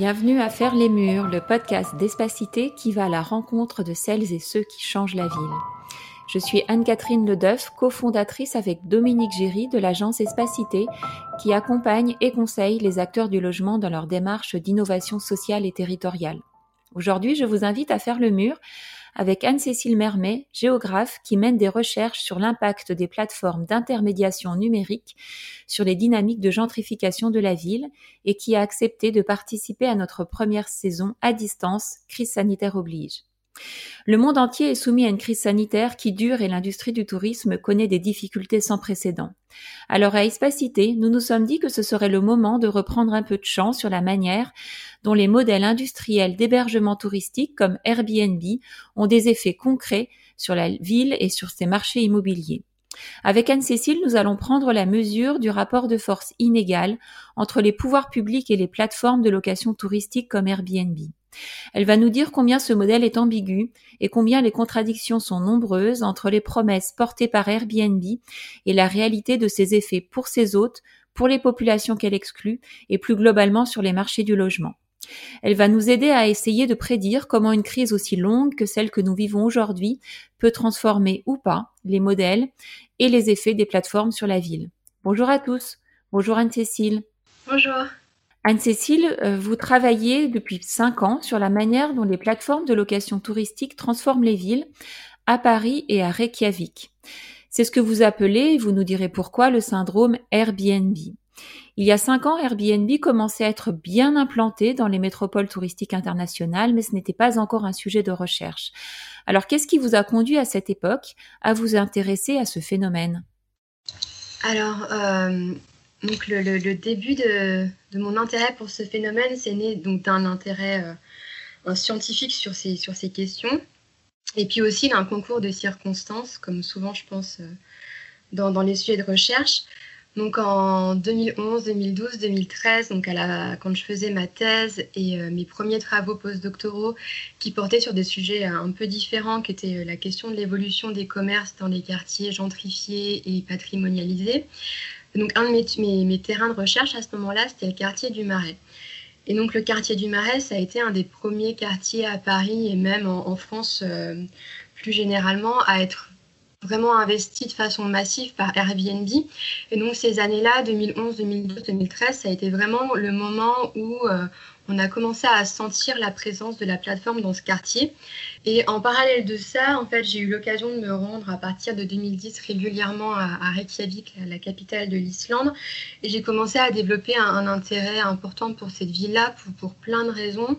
Bienvenue à Faire les Murs, le podcast d'Espacité qui va à la rencontre de celles et ceux qui changent la ville. Je suis Anne-Catherine Ledeuf, cofondatrice avec Dominique Géry de l'agence Espacité qui accompagne et conseille les acteurs du logement dans leur démarche d'innovation sociale et territoriale. Aujourd'hui, je vous invite à faire le mur avec Anne-Cécile Mermet, géographe qui mène des recherches sur l'impact des plateformes d'intermédiation numérique sur les dynamiques de gentrification de la ville et qui a accepté de participer à notre première saison à distance, crise sanitaire oblige. Le monde entier est soumis à une crise sanitaire qui dure et l'industrie du tourisme connaît des difficultés sans précédent. Alors à Espacité, nous nous sommes dit que ce serait le moment de reprendre un peu de champ sur la manière dont les modèles industriels d'hébergement touristique comme Airbnb ont des effets concrets sur la ville et sur ses marchés immobiliers. Avec Anne-Cécile, nous allons prendre la mesure du rapport de force inégal entre les pouvoirs publics et les plateformes de location touristique comme Airbnb. Elle va nous dire combien ce modèle est ambigu et combien les contradictions sont nombreuses entre les promesses portées par Airbnb et la réalité de ses effets pour ses hôtes, pour les populations qu'elle exclut et plus globalement sur les marchés du logement. Elle va nous aider à essayer de prédire comment une crise aussi longue que celle que nous vivons aujourd'hui peut transformer ou pas les modèles et les effets des plateformes sur la ville. Bonjour à tous. Bonjour Anne-Cécile. Bonjour. Anne-Cécile, euh, vous travaillez depuis cinq ans sur la manière dont les plateformes de location touristique transforment les villes à Paris et à Reykjavik. C'est ce que vous appelez, vous nous direz pourquoi, le syndrome Airbnb. Il y a cinq ans, Airbnb commençait à être bien implanté dans les métropoles touristiques internationales, mais ce n'était pas encore un sujet de recherche. Alors, qu'est-ce qui vous a conduit à cette époque à vous intéresser à ce phénomène? Alors, euh, donc le, début de, mon intérêt pour ce phénomène, c'est né donc d'un intérêt euh, scientifique sur ces, questions, et puis aussi d'un concours de circonstances, comme souvent je pense euh, dans, les sujets de recherche. Donc en 2011, 2012, 2013, donc quand je faisais ma thèse et euh, mes premiers travaux postdoctoraux qui portaient sur des sujets un peu différents, qui étaient la question de l'évolution des commerces dans les quartiers gentrifiés et patrimonialisés, donc, un de mes, terrains de recherche à ce moment-là, c'était le quartier du Marais. Et donc, le quartier du Marais, ça a été un des premiers quartiers à Paris et même en, France euh, plus généralement à être vraiment investi de façon massive par Airbnb. Et donc, ces années-là, 2011, 2012, 2013, ça a été vraiment le moment où euh, on a commencé à sentir la présence de la plateforme dans ce quartier. Et en parallèle de ça, en fait, j'ai eu l'occasion de me rendre à partir de 2010 régulièrement à, Reykjavik, la, capitale de l'Islande. Et j'ai commencé à développer un, intérêt important pour cette ville-là pour, plein de raisons.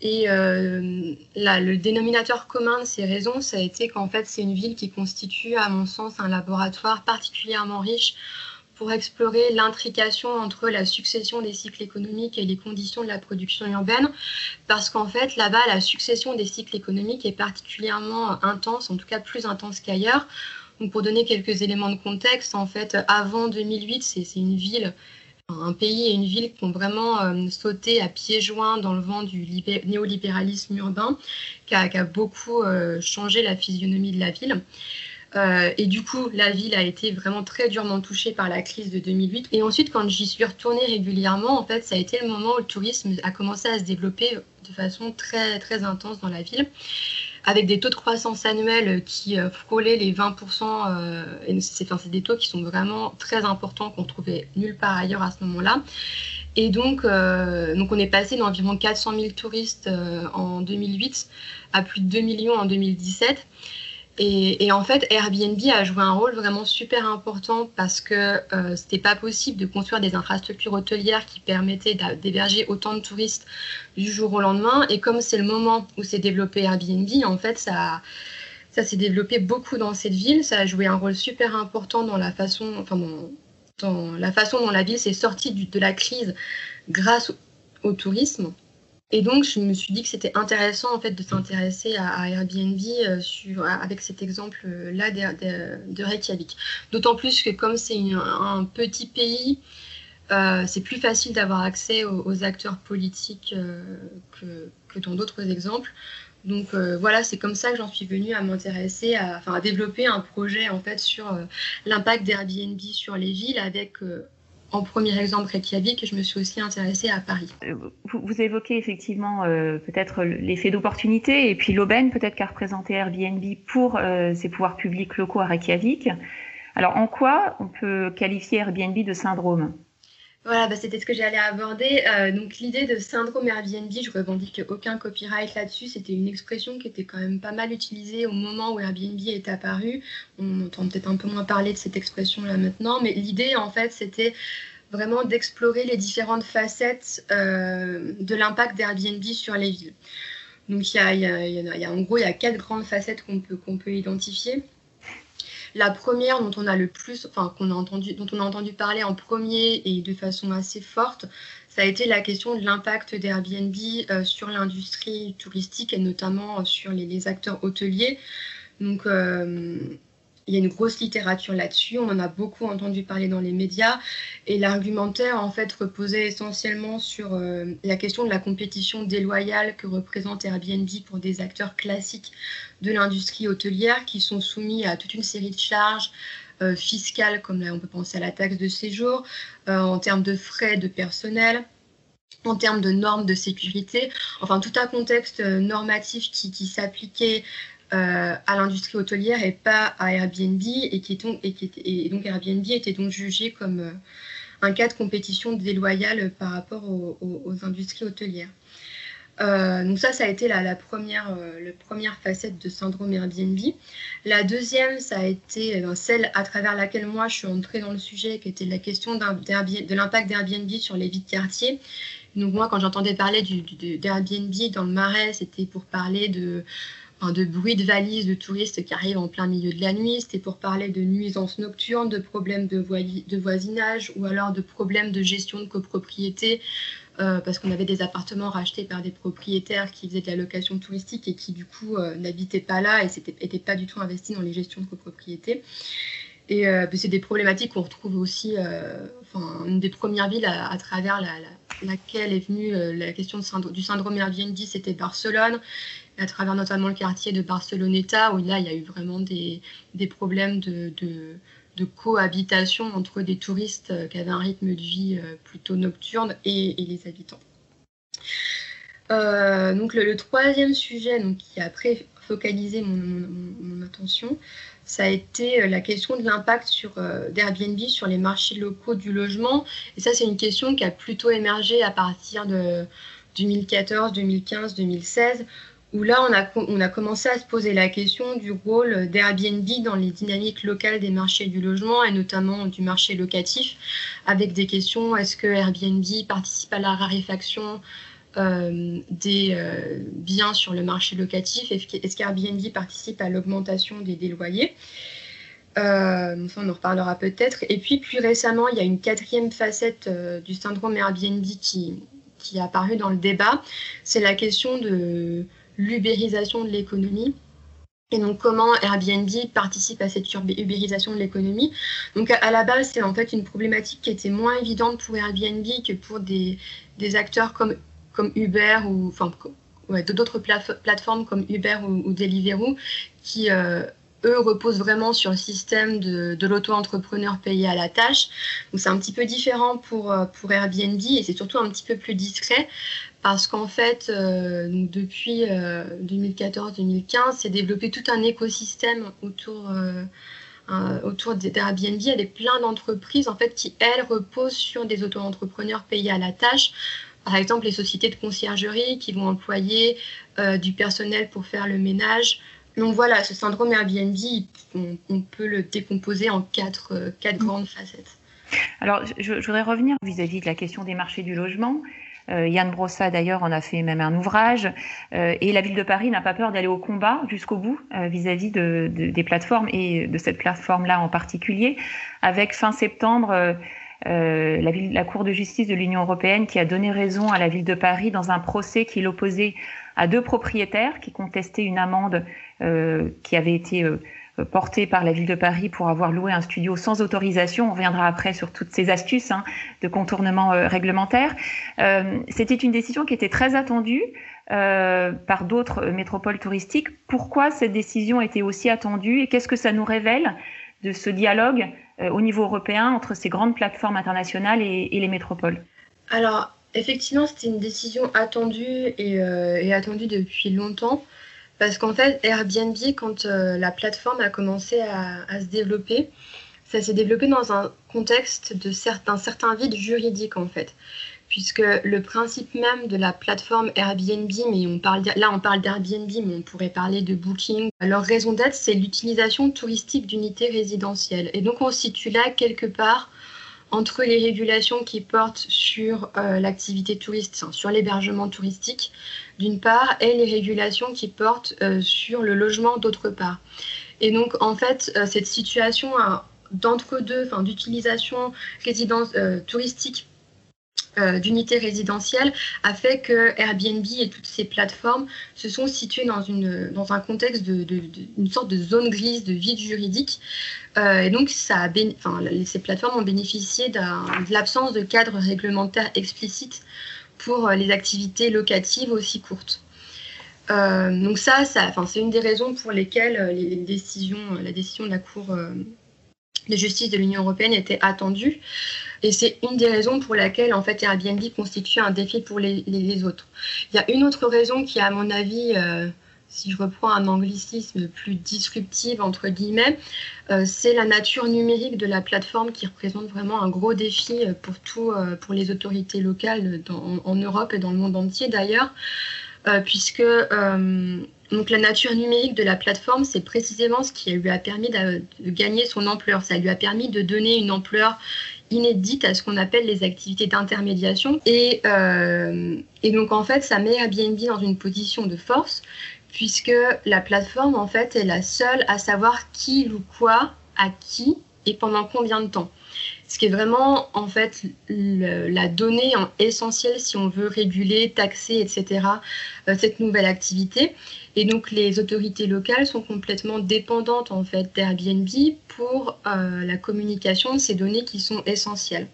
Et euh, là, le dénominateur commun de ces raisons, ça a été qu'en fait, c'est une ville qui constitue, à mon sens, un laboratoire particulièrement riche pour explorer l'intrication entre la succession des cycles économiques et les conditions de la production urbaine, parce qu'en fait, là-bas, la succession des cycles économiques est particulièrement intense, en tout cas plus intense qu'ailleurs. Pour donner quelques éléments de contexte, en fait, avant 2008, c'est une ville un pays et une ville qui ont vraiment euh, sauté à pieds joints dans le vent du néolibéralisme urbain, qui a, a beaucoup euh, changé la physionomie de la ville. Euh, et du coup, la ville a été vraiment très durement touchée par la crise de 2008. Et ensuite, quand j'y suis retournée régulièrement, en fait, ça a été le moment où le tourisme a commencé à se développer de façon très, très intense dans la ville avec des taux de croissance annuels qui euh, frôlaient les 20%. Euh, c'est, des taux qui sont vraiment très importants qu'on trouvait nulle part ailleurs à ce moment-là. Et donc, donc on est passé d'environ 400 000 touristes en 2008 à plus de 2 millions en 2017. Et, en fait, Airbnb a joué un rôle vraiment super important parce que euh, c'était pas possible de construire des infrastructures hôtelières qui permettaient d'héberger autant de touristes du jour au lendemain. Et comme c'est le moment où s'est développé Airbnb, en fait, ça, s'est développé beaucoup dans cette ville. Ça a joué un rôle super important dans la façon, enfin, dans, la façon dont la ville s'est sortie de la crise grâce au tourisme. Et donc, je me suis dit que c'était intéressant en fait de s'intéresser à, Airbnb euh, avec cet exemple-là de, Reykjavik. D'autant plus que comme c'est un petit pays, euh, c'est plus facile d'avoir accès aux, acteurs politiques euh, que, que, dans d'autres exemples. Donc voilà, c'est comme ça que j'en suis venue à m'intéresser, à, à développer un projet en fait sur l'impact d'Airbnb sur les villes avec en premier exemple Reykjavik, je me suis aussi intéressée à Paris. Vous, évoquez effectivement peut-être l'effet d'opportunité et puis l'aubaine peut-être qu'a représenté Airbnb pour ses pouvoirs publics locaux à Reykjavik. Alors en quoi on peut qualifier Airbnb de syndrome? Voilà, bah, c'était ce que j'allais aborder. Euh, donc l'idée de syndrome Airbnb, je revendique aucun copyright là-dessus. C'était une expression qui était quand même pas mal utilisée au moment où Airbnb est apparu. On entend peut-être un peu moins parler de cette expression-là maintenant, mais l'idée en fait, c'était vraiment d'explorer les différentes facettes euh, de l'impact d'Airbnb sur les villes. Donc il y a, en gros, il y a quatre grandes facettes qu'on peut, qu'on peut identifier. La première dont on a le plus, enfin qu'on a entendu, dont on a entendu parler en premier et de façon assez forte, ça a été la question de l'impact d'Airbnb euh, sur l'industrie touristique et notamment euh, sur les, acteurs hôteliers. Donc euh, il y a une grosse littérature là-dessus, on en a beaucoup entendu parler dans les médias, et l'argumentaire en fait reposait essentiellement sur euh, la question de la compétition déloyale que représente Airbnb pour des acteurs classiques de l'industrie hôtelière qui sont soumis à toute une série de charges euh, fiscales, comme là on peut penser à la taxe de séjour, euh, en termes de frais de personnel en termes de normes de sécurité, enfin tout un contexte normatif qui, qui s'appliquait euh, à l'industrie hôtelière et pas à Airbnb et, qui donc, et, donc Airbnb était donc jugé comme euh, un cas de compétition déloyale par rapport aux, industries hôtelières. Euh, donc ça, ça a été la, première, la première facette de syndrome Airbnb. La deuxième, ça a été celle à travers laquelle moi je suis entrée dans le sujet, qui était la question de l'impact d'Airbnb sur les vies de quartier. Donc moi, quand j'entendais parler d'Airbnb dans le Marais, c'était pour parler de de bruit de valises de touristes qui arrivent en plein milieu de la nuit. C'était pour parler de nuisances nocturnes, de problèmes de, voisinage ou alors de problèmes de gestion de copropriété. Euh, parce qu'on avait des appartements rachetés par des propriétaires qui faisaient de la location touristique et qui du coup euh, n'habitaient pas là et n'étaient pas du tout investis dans les gestions de copropriété. Et euh, c'est des problématiques qu'on retrouve aussi, enfin, une des premières villes à, travers laquelle est venue la question du syndrome Airbnb, c'était Barcelone à travers notamment le quartier de Barceloneta, où là, il y a eu vraiment des, problèmes de, cohabitation entre des touristes euh, qui avaient un rythme de vie euh, plutôt nocturne et, les habitants. Euh, donc le, troisième sujet qui a après focalisé mon, attention, ça a été la question de l'impact d'Airbnb sur les marchés locaux du logement. Et ça, c'est une question qui a plutôt émergé à partir de 2014, 2015, 2016, où là, on a, on a commencé à se poser la question du rôle d'Airbnb dans les dynamiques locales des marchés du logement et notamment du marché locatif, avec des questions, est-ce que Airbnb participe à la raréfaction euh, des euh, biens sur le marché locatif? Est-ce qu'Airbnb participe à l'augmentation des, loyers? Euh, on en reparlera peut-être. Et puis, plus récemment, il y a une quatrième facette du syndrome Airbnb qui, qui est apparue dans le débat. C'est la question de l'ubérisation de l'économie. Et donc, comment Airbnb participe à cette ubérisation de l'économie. Donc, à la base, c'est en fait une problématique qui était moins évidente pour Airbnb que pour des, des acteurs comme, comme Uber ou enfin, d'autres plateformes comme Uber ou, Deliveroo qui, euh, eux, reposent vraiment sur le système de, l'auto-entrepreneur payé à la tâche. Donc, c'est un petit peu différent pour, euh, pour Airbnb et c'est surtout un petit peu plus discret parce qu'en fait, euh, depuis 2014-2015, euh, s'est développé tout un écosystème autour, euh, autour d'Airbnb avec plein d'entreprises en fait, qui, elles, reposent sur des auto-entrepreneurs payés à la tâche. Par exemple, les sociétés de conciergerie qui vont employer du personnel pour faire le ménage. Donc voilà, ce syndrome Airbnb, on, peut le décomposer en quatre, quatre mmh. grandes facettes. Alors, je, je voudrais revenir vis à -vis de la question des marchés du logement. Euh, Yann Brossa, d'ailleurs, en a fait même un ouvrage. Euh, et la ville de Paris n'a pas peur d'aller au combat jusqu'au bout euh, vis-à-vis de, des plateformes et de cette plateforme-là en particulier. Avec fin septembre, la, ville, la Cour de justice de l'Union européenne qui a donné raison à la ville de Paris dans un procès qui l'opposait à deux propriétaires qui contestaient une amende qui avait été euh, porté par la ville de Paris pour avoir loué un studio sans autorisation. On reviendra après sur toutes ces astuces hein, de contournement euh, réglementaire. Euh, C'était une décision qui était très attendue euh, par d'autres métropoles touristiques. Pourquoi cette décision était aussi attendue et qu'est-ce que ça nous révèle de ce dialogue au niveau européen entre ces grandes plateformes internationales et, les métropoles? Alors, effectivement, c'était une décision attendue et, attendue depuis longtemps. Parce qu'en fait, Airbnb, quand la plateforme a commencé à se développer, ça s'est développé dans un contexte d'un certain, certain vide juridique en fait puisque le principe même de la plateforme Airbnb, mais on parle là on parle d'Airbnb, mais on pourrait parler de Booking. Leur raison d'être, c'est l'utilisation touristique d'unités résidentielles. Et donc on se situe là quelque part entre les régulations qui portent sur euh, l'activité touriste, sur l'hébergement touristique d'une part, et les régulations qui portent euh, sur le logement d'autre part. Et donc en fait, euh, cette situation a d'entre-deux, d'utilisation résidence, touristique d'unités résidentielles a fait que Airbnb et toutes ces plateformes se sont situées dans, une, dans un contexte de, sorte de zone grise, de vide juridique. Euh, et donc, ça enfin, ces plateformes ont bénéficié de l'absence de cadre réglementaire explicite pour les activités locatives aussi courtes. donc ça, ça c'est une des raisons pour lesquelles les décisions, la décision de la Cour de justice de l'Union européenne était attendue. Et c'est une des raisons pour laquelle en fait Airbnb constitue un défi pour les, autres. Il y a une autre raison qui, à mon avis, euh, si je reprends un anglicisme plus disruptif entre guillemets, euh, c'est la nature numérique de la plateforme qui représente vraiment un gros défi euh, pour tout, pour les autorités locales en Europe et dans le monde entier d'ailleurs, puisque donc la nature numérique de la plateforme, c'est précisément ce qui lui a permis de, gagner son ampleur. Ça lui a permis de donner une ampleur inédite à ce qu'on appelle les activités d'intermédiation. Et, euh, et, donc en fait, ça met Airbnb dans une position de force, puisque la plateforme, en fait, est la seule à savoir qui loue quoi, à qui et pendant combien de temps ce qui est vraiment en fait la donnée essentielle si on veut réguler, taxer, etc. Euh, cette nouvelle activité. Et donc les autorités locales sont complètement dépendantes en fait d'Airbnb pour euh, la communication de ces données qui sont essentielles.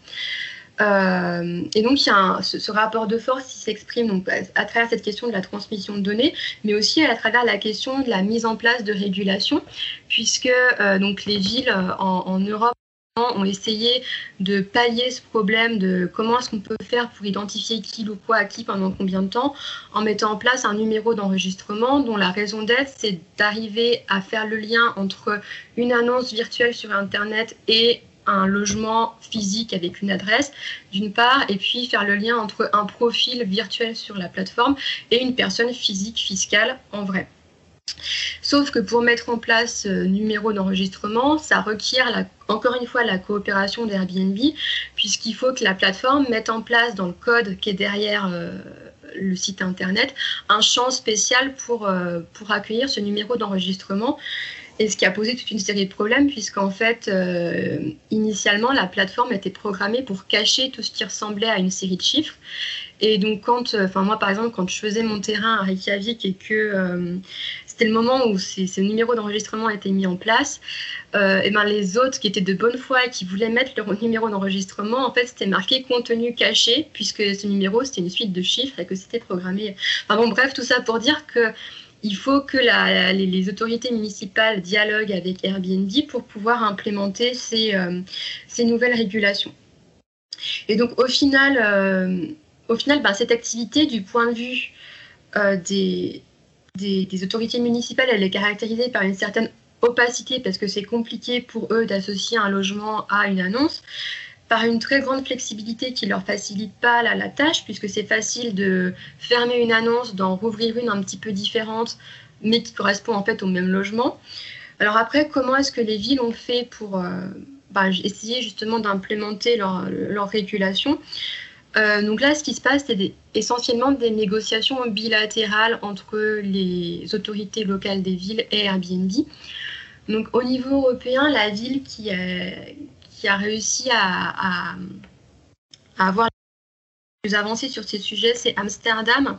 Euh, et donc, il y a ce, rapport de force qui s'exprime donc, à, travers cette question de la transmission de données, mais aussi à travers la question de la mise en place de régulation, puisque donc, les villes en Europe ont essayé de pallier ce problème de comment est-ce qu'on peut faire pour identifier qui ou quoi à qui pendant combien de temps en mettant en place un numéro d'enregistrement dont la raison d'être c'est d'arriver à faire le lien entre une annonce virtuelle sur Internet et un logement physique avec une adresse, d'une part, et puis faire le lien entre un profil virtuel sur la plateforme et une personne physique fiscale en vrai. Sauf que pour mettre en place ce numéro d'enregistrement, ça requiert encore une fois la coopération d'Airbnb, puisqu'il faut que la plateforme mette en place dans le code qui est derrière euh, le site internet un champ spécial pour, euh, pour accueillir ce numéro d'enregistrement. Et ce qui a posé toute une série de problèmes, puisqu'en fait, euh, initialement, la plateforme était programmée pour cacher tout ce qui ressemblait à une série de chiffres. Et donc, quand, enfin, moi, par exemple, quand je faisais mon terrain à Reykjavik et que c'était le moment où ce numéro d'enregistrement a été mis en place. Euh, et ben les autres qui étaient de bonne foi et qui voulaient mettre leur numéro d'enregistrement, en fait, c'était marqué contenu caché, puisque ce numéro, c'était une suite de chiffres et que c'était programmé. Enfin bon, bref, tout ça pour dire que il faut que les, autorités municipales dialoguent avec Airbnb pour pouvoir implémenter ces, euh, ces nouvelles régulations. Et donc, au final, euh, au final ben, cette activité, du point de vue des, des, autorités municipales, elle est caractérisée par une certaine opacité parce que c'est compliqué pour eux d'associer un logement à une annonce, par une très grande flexibilité qui leur facilite pas la, tâche puisque c'est facile de fermer une annonce, d'en rouvrir une un petit peu différente, mais qui correspond en fait au même logement. Alors après, comment est-ce que les villes ont fait pour euh, bah, essayer justement d'implémenter leur, leur régulation? Euh, donc là, ce qui se passe, c'est essentiellement des négociations bilatérales entre les autorités locales des villes et Airbnb. Donc au niveau européen, la ville qui, a réussi à, avoir plus avancées sur ces sujets, c'est Amsterdam.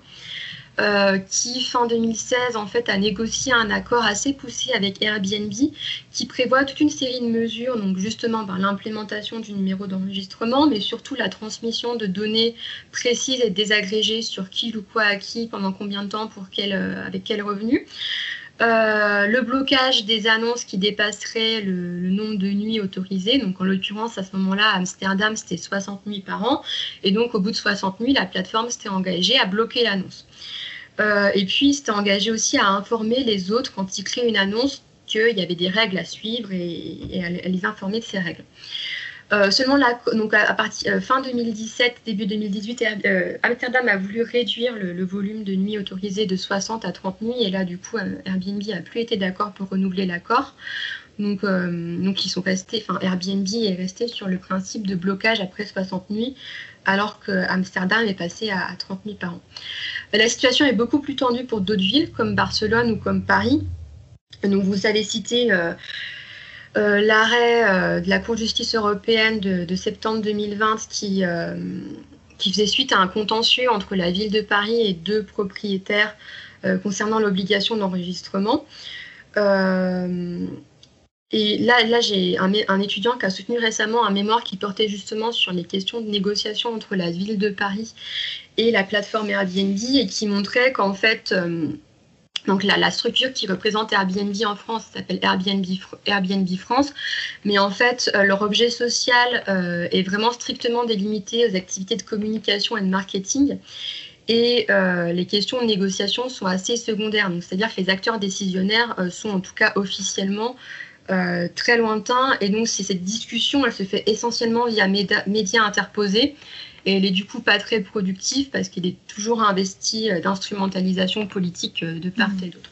Euh, qui, fin 2016, en fait, a négocié un accord assez poussé avec Airbnb qui prévoit toute une série de mesures, donc justement ben, l'implémentation du numéro d'enregistrement, mais surtout la transmission de données précises et désagrégées sur qui ou quoi à qui, pendant combien de temps, pour quel, euh, avec quel revenu. euh, le blocage des annonces qui dépasseraient le, nombre de nuits autorisées. Donc, en l'occurrence, à ce moment-là, Amsterdam, c'était 60 nuits par an. Et donc, au bout de 60 nuits, la plateforme s'était engagée à bloquer l'annonce. Euh, et puis, s'était engagée aussi à informer les autres quand ils créent une annonce qu'il y avait des règles à suivre et, à, les informer de ces règles. Euh, seulement donc à, partir fin 2017, début 2018, Amsterdam a voulu réduire le, volume de nuits autorisées de 60 à 30 nuits et là du coup Airbnb a plus été d'accord pour renouveler l'accord. Donc, euh, donc ils sont restés, enfin Airbnb est resté sur le principe de blocage après 60 nuits, alors que Amsterdam est passé à, 30 nuits par an. La situation est beaucoup plus tendue pour d'autres villes comme Barcelone ou comme Paris. Donc vous avez cité euh, euh, l'arrêt de la Cour de justice européenne de, septembre 2020 qui, qui faisait suite à un contentieux entre la ville de Paris et deux propriétaires concernant l'obligation d'enregistrement. Et là, j'ai un, étudiant qui a soutenu récemment un mémoire qui portait justement sur les questions de négociation entre la ville de Paris et la plateforme Airbnb et qui montrait qu'en fait, euh, donc la, structure qui représente Airbnb en France s'appelle Airbnb, Airbnb, France, mais en fait, euh, leur objet social euh, est vraiment strictement délimité aux activités de communication et de marketing. Et les questions de négociation sont assez secondaires. C'est-à-dire que les acteurs décisionnaires sont en tout cas officiellement euh, très lointain. Et donc, cette discussion, elle se fait essentiellement via médias interposés. Et elle est du coup pas très productive parce qu'il est toujours investi euh, d'instrumentalisation politique euh, de part mmh. et d'autre.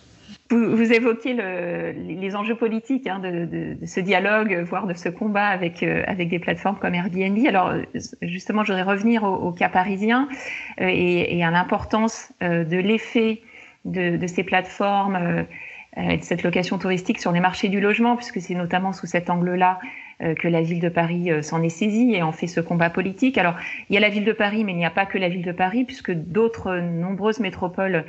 Vous, évoquez les enjeux politiques hein, de, ce dialogue, voire de ce combat avec, avec des plateformes comme Airbnb. Alors, justement, je voudrais revenir au, cas parisien et, à l'importance de l'effet de, ces plateformes et de cette location touristique sur les marchés du logement, puisque c'est notamment sous cet angle-là euh, que la ville de Paris euh, s'en est saisie et en fait ce combat politique. Alors, il y a la ville de Paris, mais il n'y a pas que la ville de Paris, puisque d'autres nombreuses métropoles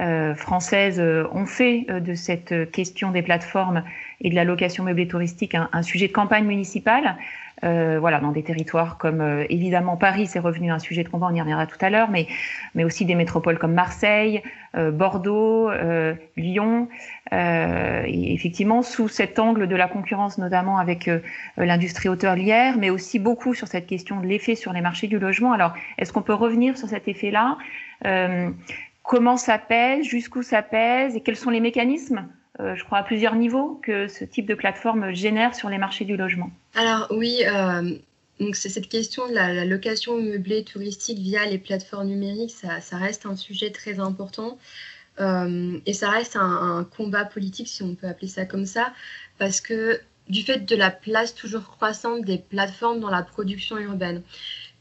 euh, françaises ont fait de cette question des plateformes et de la location meublée touristique un, un sujet de campagne municipale. Euh, voilà, dans des territoires comme euh, évidemment Paris, c'est revenu un sujet de combat, on y reviendra tout à l'heure, mais, mais aussi des métropoles comme Marseille, euh, Bordeaux, Lyon. et effectivement, sous cet angle de la concurrence, notamment avec l'industrie hôtelière, mais aussi beaucoup sur cette question de l'effet sur les marchés du logement. Alors, est-ce qu'on peut revenir sur cet effet-là? Comment ça pèse Jusqu'où ça pèse Et quels sont les mécanismes euh, je crois, à plusieurs niveaux que ce type de plateforme génère sur les marchés du logement Alors oui, euh, c'est cette question de la, location meublée touristique via les plateformes numériques, ça, reste un sujet très important. Euh, et ça reste un, combat politique, si on peut appeler ça comme ça, parce que du fait de la place toujours croissante des plateformes dans la production urbaine.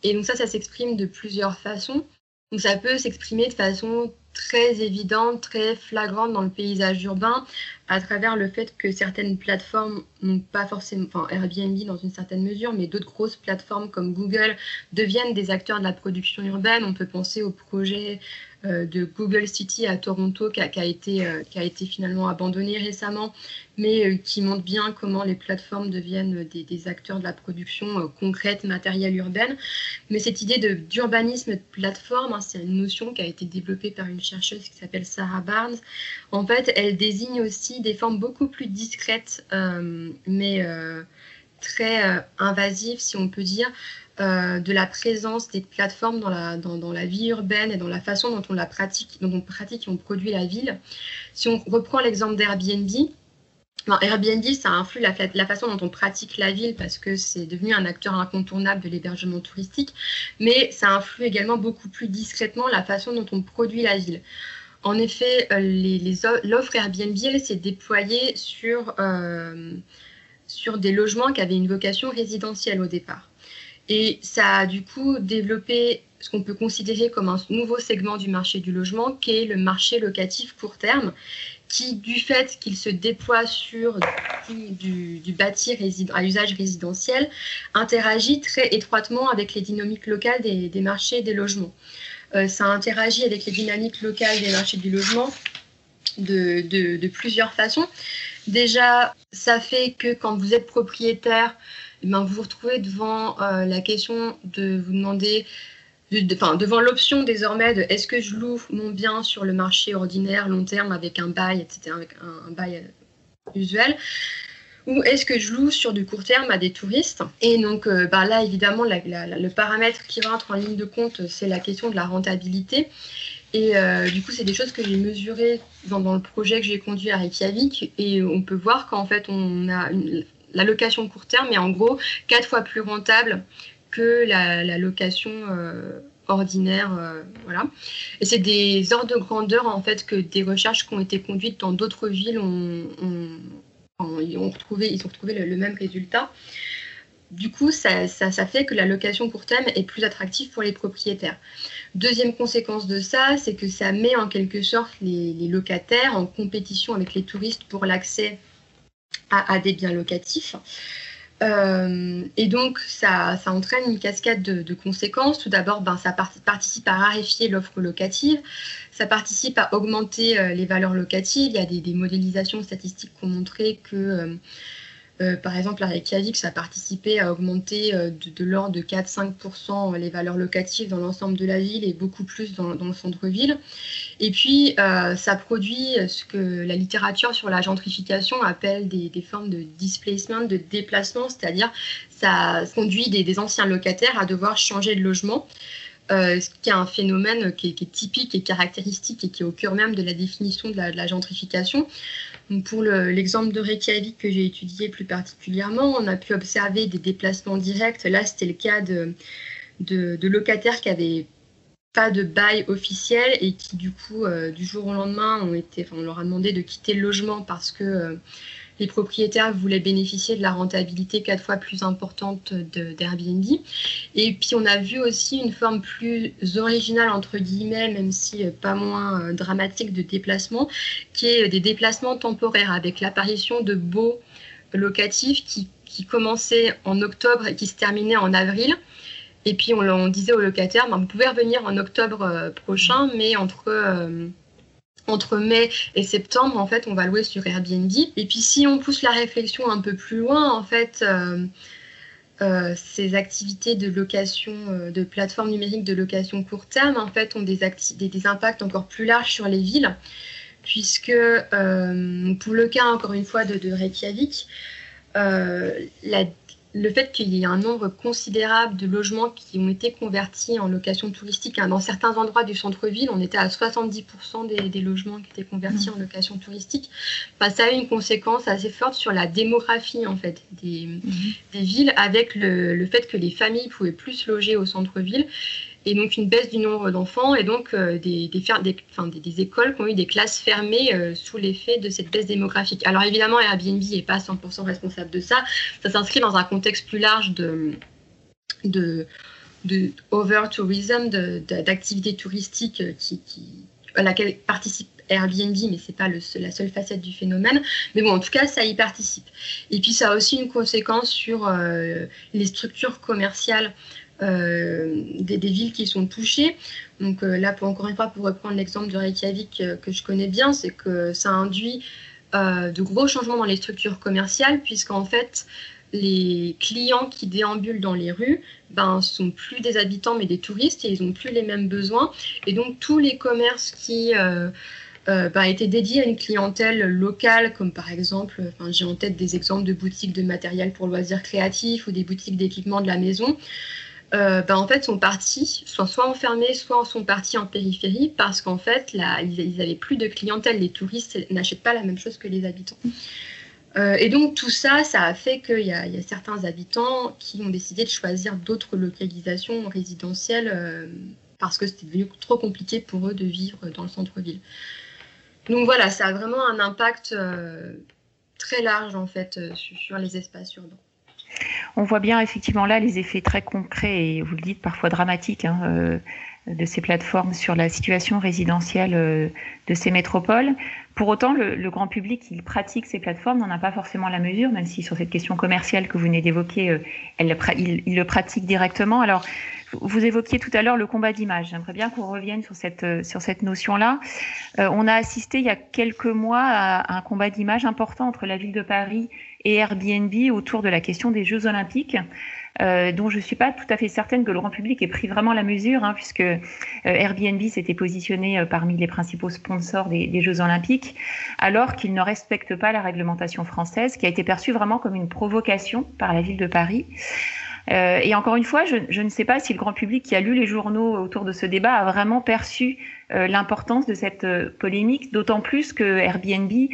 Et donc ça, ça s'exprime de plusieurs façons. Donc ça peut s'exprimer de façon très évidente, très flagrante dans le paysage urbain, à travers le fait que certaines plateformes n'ont pas forcément, enfin Airbnb dans une certaine mesure, mais d'autres grosses plateformes comme Google deviennent des acteurs de la production urbaine. On peut penser au projet de Google City à Toronto qui a, été, euh, qui a été finalement abandonné récemment, mais euh, qui montre bien comment les plateformes deviennent des, acteurs de la production concrète, matérielle urbaine. Mais cette idée d'urbanisme de, plateforme, hein, c'est une notion qui a été développée par une chercheuse qui s'appelle Sarah Barnes. En fait, elle désigne aussi des formes beaucoup plus discrètes, mais très invasives, si on peut dire, euh, de la présence des plateformes dans la, dans, la vie urbaine et dans la façon dont on la pratique, dont on pratique et on produit la ville. Si on reprend l'exemple d'Airbnb, Airbnb, ça influe la, la, façon dont on pratique la ville parce que c'est devenu un acteur incontournable de l'hébergement touristique, mais ça influe également beaucoup plus discrètement la façon dont on produit la ville. En effet, euh, l'offre Airbnb, s'est déployée sur, euh, sur des logements qui avaient une vocation résidentielle au départ. Et ça a du coup développé ce qu'on peut considérer comme un nouveau segment du marché du logement, qui est le marché locatif court terme, qui, du fait qu'il se déploie sur du, bâti à usage résidentiel, interagit très étroitement avec les dynamiques locales des, marchés des logements. Euh, ça interagit avec les dynamiques locales des marchés du logement de, de plusieurs façons. Déjà, ça fait que quand vous êtes propriétaire, ben, vous vous retrouvez devant euh, la question de vous demander devant l'option désormais de est-ce que je loue mon bien sur le marché ordinaire long terme avec un bail, etc., avec un, bail usuel, ou est-ce que je loue sur du court terme à des touristes? Et donc bah là, évidemment, le paramètre qui rentre en ligne de compte, c'est la question de la rentabilité. Et euh, du coup, c'est des choses que j'ai mesurées dans, le projet que j'ai conduit à Reykjavik. Et on peut voir qu'en fait, on a la location court terme est en gros quatre fois plus rentable que la, location euh, ordinaire. Euh, voilà. Et c'est des ordres de grandeur en fait que des recherches qui ont été conduites dans d'autres villes ont, ont retrouvé, ils ont retrouvé le même résultat du coup, ça, fait que la location court terme est plus attractive pour les propriétaires. Deuxième conséquence de ça, c'est que ça met en quelque sorte les, locataires en compétition avec les touristes pour l'accès à, des biens locatifs. Euh, et donc, ça, entraîne une cascade de, conséquences. Tout d'abord, ben, ça participe à raréfier l'offre locative, ça participe à augmenter euh, les valeurs locatives. Il y a des, modélisations statistiques qui ont montré que euh, par exemple, la Reykjavik, ça a participé à augmenter euh, de, l'ordre de 4-5% les valeurs locatives dans l'ensemble de la ville et beaucoup plus dans, le centre-ville. Et puis, euh, ça produit ce que la littérature sur la gentrification appelle des, formes de displacement, de déplacement, c'est-à-dire ça conduit des, anciens locataires à devoir changer de logement. Ce qui est un phénomène qui est, typique et caractéristique et qui est au cœur même de la définition de la gentrification pour l'exemple de Reykjavik que j'ai étudié plus particulièrement, on a pu observer des déplacements directs. Là, c'était le cas de, de, locataires qui avaient pas de bail officiel et qui du coup euh, du jour au lendemain ont été, on leur a demandé de quitter le logement parce que euh, les propriétaires voulaient bénéficier de la rentabilité quatre fois plus importante d'Airbnb. Et puis on a vu aussi une forme plus originale, entre guillemets, même si euh, pas moins euh, dramatique, de déplacement, qui est des déplacements temporaires, avec l'apparition de beaux locatifs qui, commençaient en octobre et qui se terminaient en avril. Et puis on, disait aux locataires, ben, vous pouvez revenir en octobre euh, prochain, mais entre entre mai et septembre, en fait, on va louer sur Airbnb. Et puis, si on pousse la réflexion un peu plus loin, en fait, euh, euh, ces activités de location, euh, de plateformes numériques de location court terme, en fait, ont des, des, impacts encore plus larges sur les villes, puisque pour le cas, encore une fois, de, de Reykjavik, la le fait qu'il y ait un nombre considérable de logements qui ont été convertis en location touristique, hein, dans certains endroits du centre-ville, on était à 70% des, logements qui étaient convertis mmh. en location touristique, bah, ça a eu une conséquence assez forte sur la démographie en fait des, mmh. villes, avec le, le, fait que les familles pouvaient plus loger au centre-ville et donc une baisse du nombre d'enfants et donc euh, des, écoles qui ont eu des classes fermées euh, sous l'effet de cette baisse démographique. Alors évidemment, Airbnb n'est pas 100% responsable de ça, ça s'inscrit dans un contexte plus large de, de, de over-tourism, d'activités touristiques qui, à laquelle participe Airbnb, mais ce n'est pas la seule facette du phénomène. Mais bon, en tout cas, ça y participe. Et puis, ça a aussi une conséquence sur euh, les structures commerciales euh, des, villes qui sont touchées. Donc euh, là, pour encore une fois, pour reprendre l'exemple de Reykjavik euh, que je connais bien, c'est que ça induit de gros changements dans les structures commerciales, puisqu'en fait, les clients qui déambulent dans les rues ben, sont plus des habitants mais des touristes et ils n'ont plus les mêmes besoins. Et donc tous les commerces qui ben, étaient dédiés à une clientèle locale, comme par exemple, j'ai en tête des exemples de boutiques de matériel pour loisirs créatifs ou des boutiques d'équipement de la maison, euh, ben, en fait, sont partis, soit, enfermés, soit sont partis en périphérie parce qu'en fait, ils n'avaient plus de clientèle. Les touristes n'achètent pas la même chose que les habitants. Euh, et donc, tout ça, ça a fait qu'il y, a certains habitants qui ont décidé de choisir d'autres localisations résidentielles euh, parce que c'était devenu trop compliqué pour eux de vivre dans le centre-ville. Donc voilà, ça a vraiment un impact très large en fait sur les espaces urbains. On voit bien effectivement là les effets très concrets et vous le dites parfois dramatiques hein, euh, de ces plateformes sur la situation résidentielle euh, de ces métropoles. Pour autant, le, grand public qui pratique ces plateformes n'en a pas forcément la mesure, même si sur cette question commerciale que vous venez d'évoquer, euh, il, le pratique directement. Alors, vous évoquiez tout à l'heure le combat d'image. J'aimerais bien qu'on revienne sur cette, sur cette notion-là. On a assisté il y a quelques mois à, un combat d'image important entre la ville de Paris et Airbnb autour de la question des Jeux Olympiques. Euh, dont je ne suis pas tout à fait certaine que le grand public ait pris vraiment la mesure, hein, puisque euh, Airbnb s'était positionné parmi les principaux sponsors des, Jeux Olympiques, alors qu'il ne respecte pas la réglementation française, qui a été perçue vraiment comme une provocation par la ville de Paris. Euh, et encore une fois, je, ne sais pas si le grand public qui a lu les journaux autour de ce débat a vraiment perçu euh, l'importance de cette euh, polémique, d'autant plus que Airbnb euh,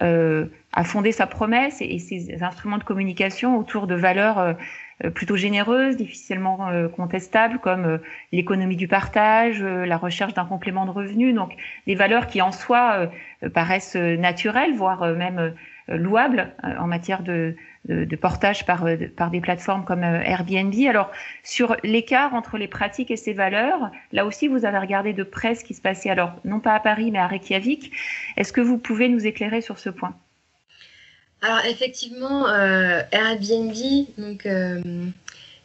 a fondé sa promesse et, ses instruments de communication autour de valeurs euh, plutôt généreuses, difficilement contestables, comme l'économie du partage, la recherche d'un complément de revenus, donc des valeurs qui en soi paraissent naturelles, voire même louables en matière de de, portage par, euh, par des plateformes comme euh, Airbnb. Alors, sur l'écart entre les pratiques et ces valeurs, là aussi, vous avez regardé de près ce qui se passait, alors non pas à Paris, mais à Reykjavik. Est-ce que vous pouvez nous éclairer sur ce point? Alors, effectivement, euh, Airbnb, donc,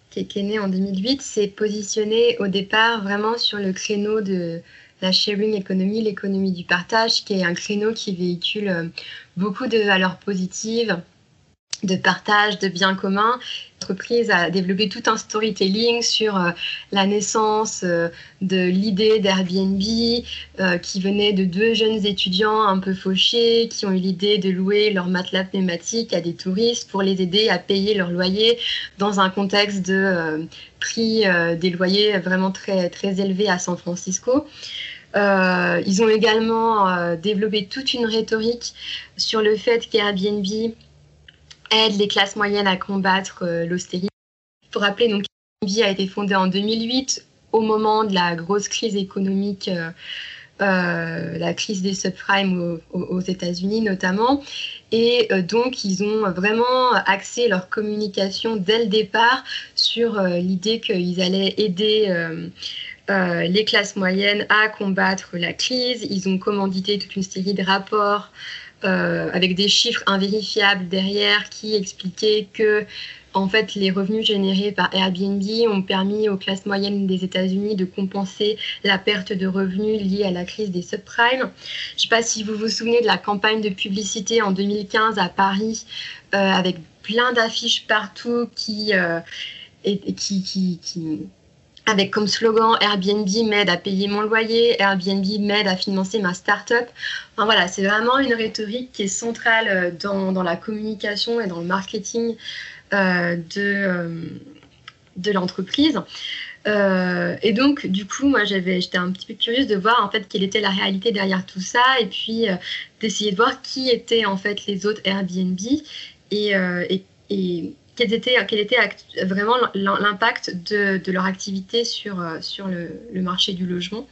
qui, est, né en 2008, s'est positionné au départ vraiment sur le créneau de la sharing economy, l'économie du partage, qui est un créneau qui véhicule beaucoup de valeurs positives de partage de biens communs. L'entreprise a développé tout un storytelling sur euh, la naissance euh, de l'idée d'Airbnb euh, qui venait de deux jeunes étudiants un peu fauchés qui ont eu l'idée de louer leur matelas pneumatique à des touristes pour les aider à payer leur loyer dans un contexte de prix des loyers vraiment très, très élevés à San Francisco. ils ont également développé toute une rhétorique sur le fait qu'Airbnb aide les classes moyennes à combattre euh, l'austérité. Il faut rappeler, donc, Airbnb a été fondé en 2008 au moment de la grosse crise économique, euh, euh, la crise des subprimes aux, États-Unis notamment. Et donc, ils ont vraiment axé leur communication dès le départ sur l'idée qu'ils allaient aider les classes moyennes à combattre la crise. Ils ont commandité toute une série de rapports euh, avec des chiffres invérifiables derrière qui expliquaient que en fait, les revenus générés par Airbnb ont permis aux classes moyennes des États-Unis de compenser la perte de revenus liée à la crise des subprimes. Je ne sais pas si vous vous souvenez de la campagne de publicité en 2015 à Paris, euh, avec plein d'affiches partout qui, euh, qui, qui, qui avec comme slogan Airbnb m'aide à payer mon loyer, Airbnb m'aide à financer ma start-up. Enfin, voilà, c'est vraiment une rhétorique qui est centrale euh, dans, dans la communication et dans le marketing euh, de, euh, de l'entreprise. Et donc, du coup, moi, j'étais un petit peu curieuse de voir en fait quelle était la réalité derrière tout ça, et puis d'essayer de voir qui étaient en fait les autres Airbnb et quel était, vraiment l'impact de, leur activité sur, euh, le, marché du logement.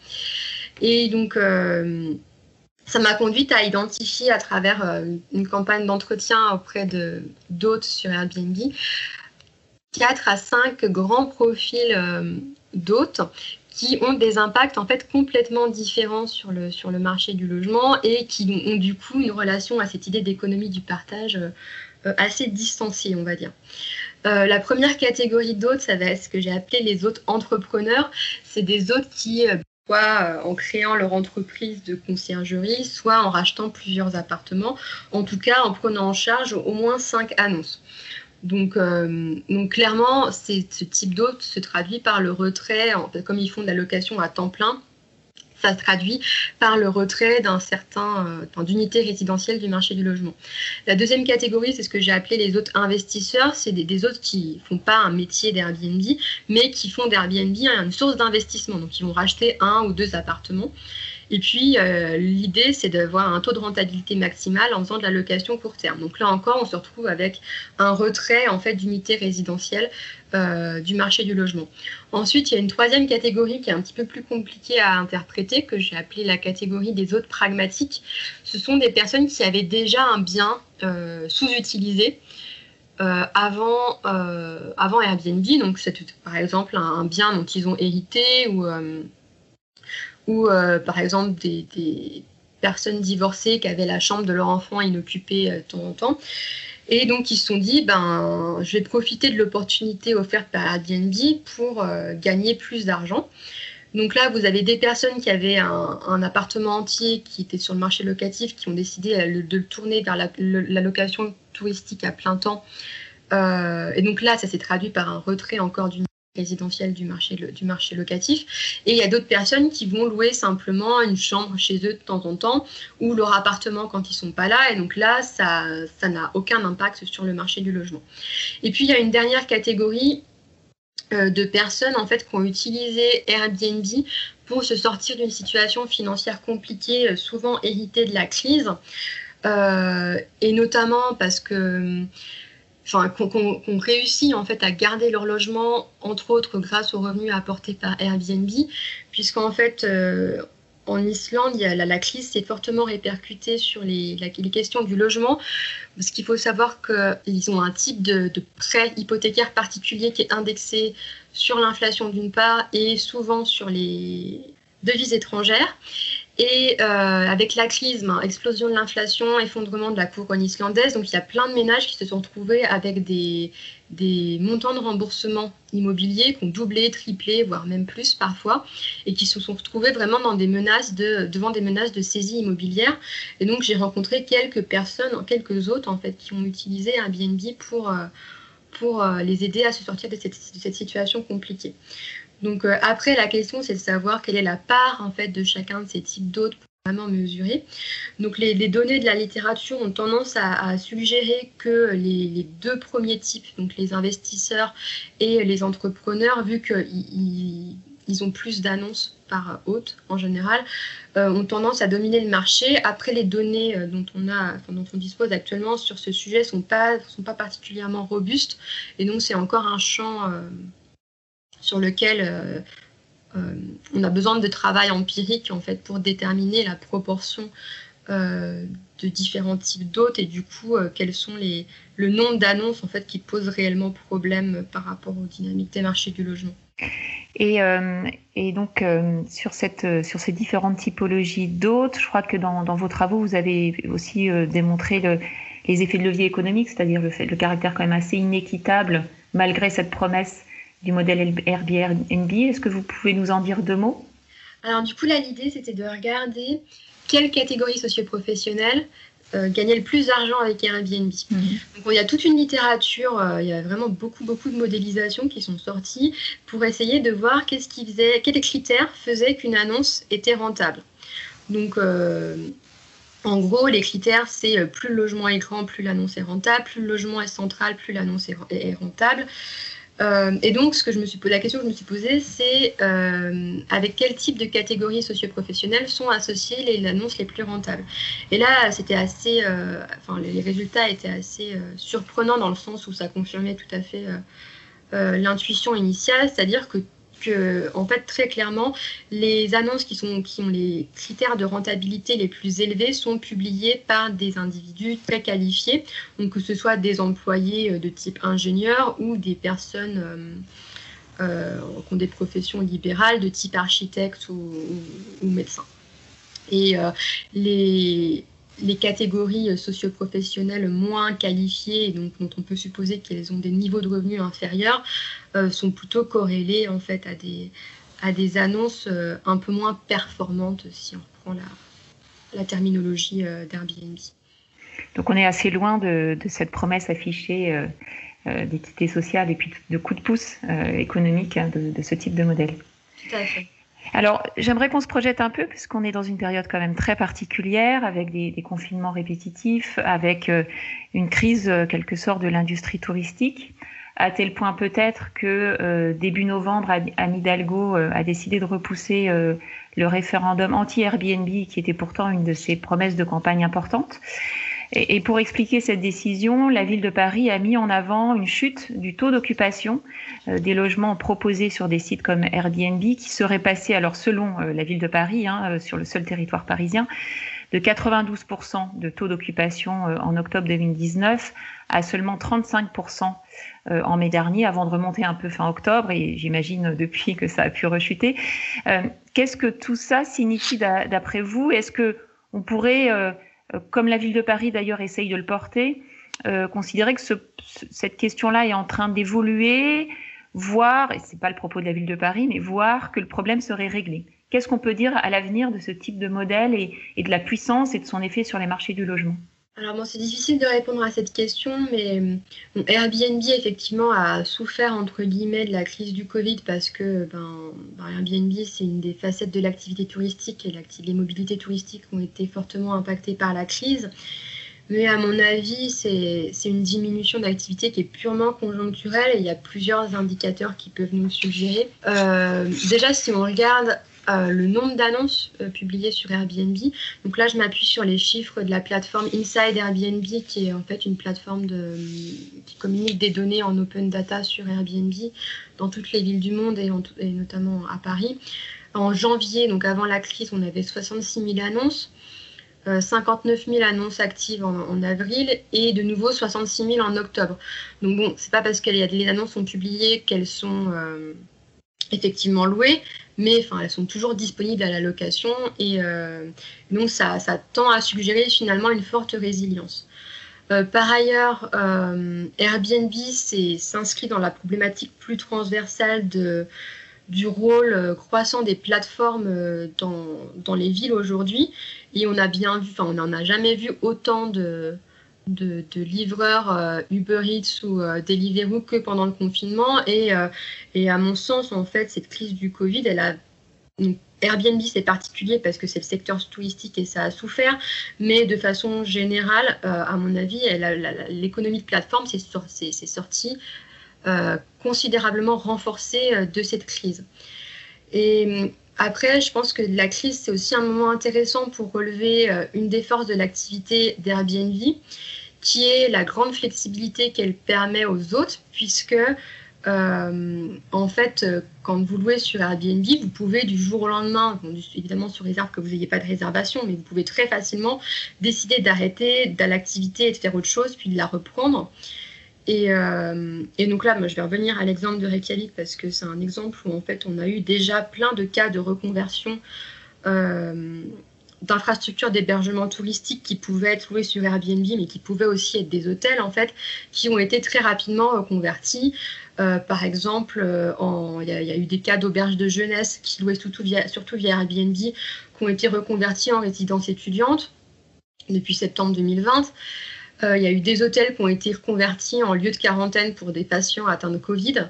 Et donc, euh, ça m'a conduite à identifier à travers euh, une campagne d'entretien auprès d'autres sur Airbnb quatre à cinq grands profils d'hôtes qui ont des impacts en fait complètement différents sur le, marché du logement et qui ont du coup une relation à cette idée d'économie du partage assez distanciés, on va dire. Euh, la première catégorie d'hôtes, ça va être ce que j'ai appelé les hôtes entrepreneurs. C'est des hôtes qui, euh, soit en créant leur entreprise de conciergerie, soit en rachetant plusieurs appartements, en tout cas en prenant en charge au moins cinq annonces. Donc, donc clairement, ce type d'hôte se traduit par le retrait, en comme ils font de la location à temps plein, ça se traduit par le retrait d'un certain euh, d'unités résidentielles du marché du logement. La deuxième catégorie, c'est ce que j'ai appelé les autres investisseurs. C'est des, des autres qui font pas un métier d'Airbnb, mais qui font d'Airbnb une source d'investissement. Donc, ils vont racheter un ou deux appartements. Et puis, euh, l'idée, c'est d'avoir un taux de rentabilité maximal en faisant de la location court terme. Donc là encore, on se retrouve avec un retrait en fait d'unités résidentielles euh, du marché du logement. Ensuite, il y a une troisième catégorie qui est un petit peu plus compliquée à interpréter, que j'ai appelée la catégorie des autres pragmatiques. Ce sont des personnes qui avaient déjà un bien euh, sous-utilisé. Avant, avant Airbnb, donc c'est par exemple un, bien dont ils ont hérité ou ou euh, par exemple des, personnes divorcées qui avaient la chambre de leur enfant inoccupée euh, de temps en temps. Et donc ils se sont dit, ben, je vais profiter de l'opportunité offerte par Airbnb pour gagner plus d'argent. Donc là, vous avez des personnes qui avaient un, appartement entier qui était sur le marché locatif, qui ont décidé de le tourner vers la, location touristique à plein temps. et donc là, ça s'est traduit par un retrait encore d'une résidentielle du marché, du marché locatif. Et il y a d'autres personnes qui vont louer simplement une chambre chez eux de temps en temps ou leur appartement quand ils sont pas là. Et donc là, ça ça n'a aucun impact sur le marché du logement. Et puis il y a une dernière catégorie euh, de personnes en fait qui ont utilisé Airbnb pour se sortir d'une situation financière compliquée, euh, souvent héritée de la crise. Euh, et notamment parce que enfin, qu'on réussit en fait à garder leur logement, entre autres grâce aux revenus apportés par Airbnb, puisqu'en fait, euh, en Islande, la, crise s'est fortement répercutée sur les, questions du logement, parce qu'il faut savoir qu'ils ont un type de, prêt hypothécaire particulier qui est indexé sur l'inflation d'une part et souvent sur les devises étrangères. Et euh, avec la crise, ben, explosion de l'inflation, effondrement de la couronne islandaise, donc il y a plein de ménages qui se sont retrouvés avec des, des montants de remboursement immobilier qui ont doublé, triplé, voire même plus parfois, et qui se sont retrouvés vraiment devant des menaces de saisie immobilière. Et donc j'ai rencontré quelques personnes, quelques autres en fait, qui ont utilisé Airbnb pour, euh, pour euh, les aider à se sortir de cette situation compliquée. Donc euh, après, la question, c'est de savoir quelle est la part en fait de chacun de ces types d'hôtes pour vraiment mesurer. Donc les, données de la littérature ont tendance à, suggérer que les, deux premiers types, donc les investisseurs et les entrepreneurs, vu qu'ils ils ont plus d'annonces par hôte en général, euh, ont tendance à dominer le marché. Après, les données euh, dont, on a, dont on dispose actuellement sur ce sujet ne sont pas, sont pas particulièrement robustes. Et donc, c'est encore un champ sur lequel euh, euh, on a besoin de travail empirique en fait pour déterminer la proportion euh, de différents types d'hôtes et du coup quels sont les le nombre d'annonces en fait qui posent réellement problème par rapport aux dynamiques des marchés du logement. Et, et donc sur cette sur ces différentes typologies d'hôtes, je crois que dans, vos travaux vous avez aussi démontré le, les effets de levier économique, c'est-à-dire le, le caractère quand même assez inéquitable malgré cette promesse du modèle Airbnb. Est-ce que vous pouvez nous en dire deux mots? Alors du coup, là, l'idée, c'était de regarder quelle catégorie socio-professionnelle euh, gagnait le plus d'argent avec Airbnb. Mhm. Donc il y a toute une littérature, euh, il y a vraiment beaucoup beaucoup de modélisations qui sont sorties pour essayer de voir qu'est-ce qui faisait, quels critères faisaient qu'une annonce était rentable. Donc euh, en gros, les critères, c'est plus le logement est grand, plus l'annonce est rentable, plus le logement est central, plus l'annonce est, rentable. Euh, et donc, ce que je me suis posé, la question que je me suis posée, c'est euh, avec quel type de catégories socio-professionnelles sont associées les annonces les plus rentables? Et là, c'était assez, euh, enfin, les, résultats étaient assez surprenants dans le sens où ça confirmait tout à fait l'intuition initiale, c'est-à-dire que en fait, très clairement, les annonces qui, sont, qui ont les critères de rentabilité les plus élevés sont publiées par des individus très qualifiés, donc que ce soit des employés euh, de type ingénieur ou des personnes euh, euh, qui ont des professions libérales de type architecte ou, médecin. Et les, les catégories socioprofessionnelles moins qualifiées, donc dont on peut supposer qu'elles ont des niveaux de revenus inférieurs, euh, sont plutôt corrélés en fait à des, à des annonces euh, un peu moins performantes si on reprend la, la terminologie euh, d'Airbnb. Donc on est assez loin de, de cette promesse affichée d'équité sociale et puis de coup de pouce économique hein, de, de, ce type de modèle. Tout à fait. Alors, j'aimerais qu'on se projette un peu, puisqu'on est dans une période quand même très particulière, avec des, confinements répétitifs, avec une crise, quelque sorte, de l'industrie touristique à tel point peut-être que euh, début novembre, Anne euh, a décidé de repousser euh, le référendum anti-Airbnb, qui était pourtant une de ses promesses de campagne importantes. Et, pour expliquer cette décision, la ville de Paris a mis en avant une chute du taux d'occupation des logements proposés sur des sites comme Airbnb, qui serait passé, alors selon la ville de Paris, hein, sur le seul territoire parisien, de 92% de taux d'occupation en octobre 2019 à seulement 35% euh, en mai dernier, avant de remonter un peu fin octobre, et j'imagine depuis que ça a pu rechuter. Euh, qu'est-ce que tout ça signifie d'après vous? Est-ce que on pourrait, euh, comme la ville de Paris d'ailleurs essaye de le porter, considérer que cette question-là est en train d'évoluer, voir, et c'est pas le propos de la ville de Paris, mais voir que le problème serait réglé. Qu'est-ce qu'on peut dire à l'avenir de ce type de modèle et, de la puissance et de son effet sur les marchés du logement? Alors bon, c'est difficile de répondre à cette question, mais Airbnb effectivement a souffert entre guillemets de la crise du Covid parce que ben, ben Airbnb c'est une des facettes de l'activité touristique et les mobilités touristiques ont été fortement impactées par la crise. Mais à mon avis, c'est une diminution d'activité qui est purement conjoncturelle et il y a plusieurs indicateurs qui peuvent nous suggérer. Euh, déjà, si on regarde euh, le nombre d'annonces euh, publiées sur Airbnb, donc là, je m'appuie sur les chiffres de la plateforme Inside Airbnb, qui est en fait une plateforme de, qui communique des données en open data sur Airbnb dans toutes les villes du monde et, notamment à Paris. En janvier, donc avant la crise, on avait 66 000 annonces. 59 euh, 000 annonces actives en, avril et de nouveau 66 000 en octobre. Donc bon, c'est pas parce que les annonces sont publiées qu'elles sont euh, effectivement louées, mais elles sont toujours disponibles à la location et euh, donc ça, tend à suggérer finalement une forte résilience. par ailleurs, Airbnb s'inscrit dans la problématique plus transversale du rôle croissant des plateformes dans, dans les villes aujourd'hui et on a bien vu, enfin, on n'en a jamais vu autant de, de, livreurs euh, Uber Eats ou euh, Deliveroo que pendant le confinement. Et, euh, et, à mon sens, en fait, cette crise du Covid, elle a. Airbnb, c'est particulier parce que c'est le secteur touristique et ça a souffert, mais de façon générale, à mon avis, l'économie de plateforme s'est sortie considérablement renforcée de cette crise. Et après, je pense que la crise, c'est aussi un moment intéressant pour relever une des forces de l'activité d'Airbnb, qui est la grande flexibilité qu'elle permet aux autres, puisque euh, en fait, euh, quand vous louez sur Airbnb, vous pouvez du jour au lendemain, évidemment sous réserve que vous n'ayez pas de réservation, mais vous pouvez très facilement décider d'arrêter l'activité et de faire autre chose, puis de la reprendre. Euh, et, donc là, moi, je vais revenir à l'exemple de Reykjavik parce que c'est un exemple où en fait on a eu déjà plein de cas de reconversion d'infrastructures d'hébergement touristique qui pouvaient être louées sur Airbnb, mais qui pouvaient aussi être des hôtels en fait, qui ont été très rapidement reconvertis. Euh, par exemple, il y, a eu des cas d'auberges de jeunesse qui louaient surtout via, surtout via Airbnb, qui ont été reconvertis en résidence étudiante depuis septembre 2020. Euh, il y a eu des hôtels qui ont été reconvertis en lieu de quarantaine pour des patients atteints de Covid.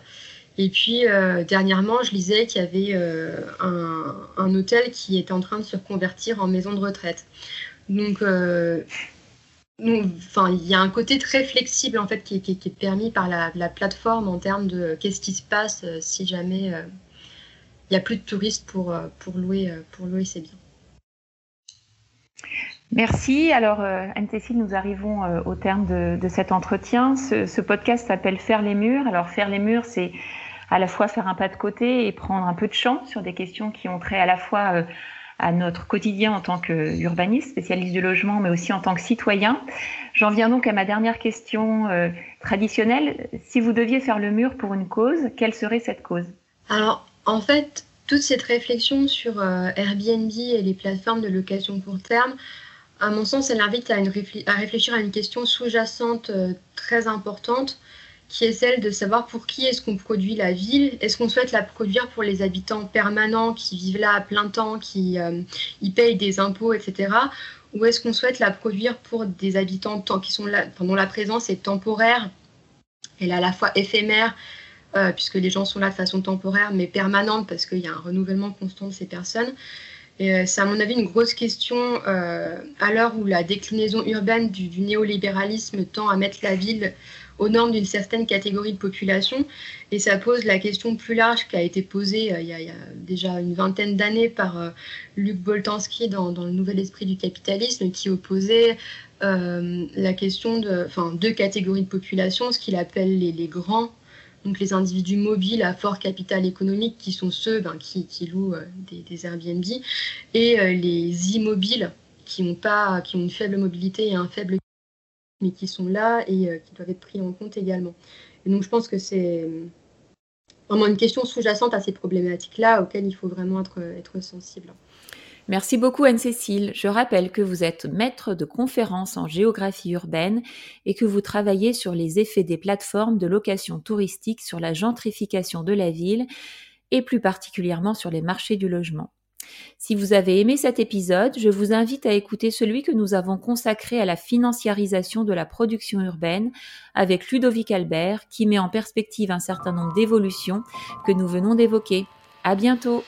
Et puis, euh, dernièrement, je lisais qu'il y avait euh, un, hôtel qui était en train de se reconvertir en maison de retraite. Donc, enfin, il y a un côté très flexible en fait qui, est permis par la, plateforme en termes de qu'est-ce qui se passe si jamais il n'y a plus de touristes pour, pour louer, pour louer biens. Merci. Alors, euh, Anne-Cécile, nous arrivons euh, au terme de, cet entretien. Ce, podcast s'appelle Faire les murs. Alors, faire les murs, c'est à la fois faire un pas de côté et prendre un peu de champ sur des questions qui ont trait à la fois euh, à notre quotidien en tant qu'urbaniste, spécialiste du logement, mais aussi en tant que citoyen. J'en viens donc à ma dernière question traditionnelle. Si vous deviez faire le mur pour une cause, quelle serait cette cause? Alors, en fait, toute cette réflexion sur Airbnb et les plateformes de location court terme, à mon sens, elle invite à, réfléchir à une question sous-jacente euh, très importante, qui est celle de savoir pour qui est-ce qu'on produit la ville. Est-ce qu'on souhaite la produire pour les habitants permanents qui vivent là à plein temps, qui euh, y payent des impôts, etc. Ou est-ce qu'on souhaite la produire pour des habitants qui sont là, dont la présence est temporaire, elle est à la fois éphémère, euh, puisque les gens sont là de façon temporaire, mais permanente, parce qu'il y a un renouvellement constant de ces personnes. Euh, c'est à mon avis une grosse question à l'heure où la déclinaison urbaine du, néolibéralisme tend à mettre la ville aux normes d'une certaine catégorie de population. Et ça pose la question plus large qui a été posée euh, il, y a, déjà une vingtaine d'années par Luc Boltanski dans, Le Nouvel Esprit du Capitalisme, qui opposait la question de deux catégories de population, ce qu'il appelle les, grands donc les individus mobiles à fort capital économique qui sont ceux ben, qui, louent euh, des, Airbnb et euh, les immobiles qui ont, pas, qui ont une faible mobilité et un faible mais qui sont là et euh, qui doivent être pris en compte également. Donc je pense que c'est vraiment une question sous-jacente à ces problématiques-là auxquelles il faut vraiment être, être sensible. Merci beaucoup Anne-Cécile. Je rappelle que vous êtes maître de conférences en géographie urbaine et que vous travaillez sur les effets des plateformes de location touristique sur la gentrification de la ville et plus particulièrement sur les marchés du logement. Si vous avez aimé cet épisode, je vous invite à écouter celui que nous avons consacré à la financiarisation de la production urbaine avec Ludovic Albert qui met en perspective un certain nombre d'évolutions que nous venons d'évoquer. À bientôt!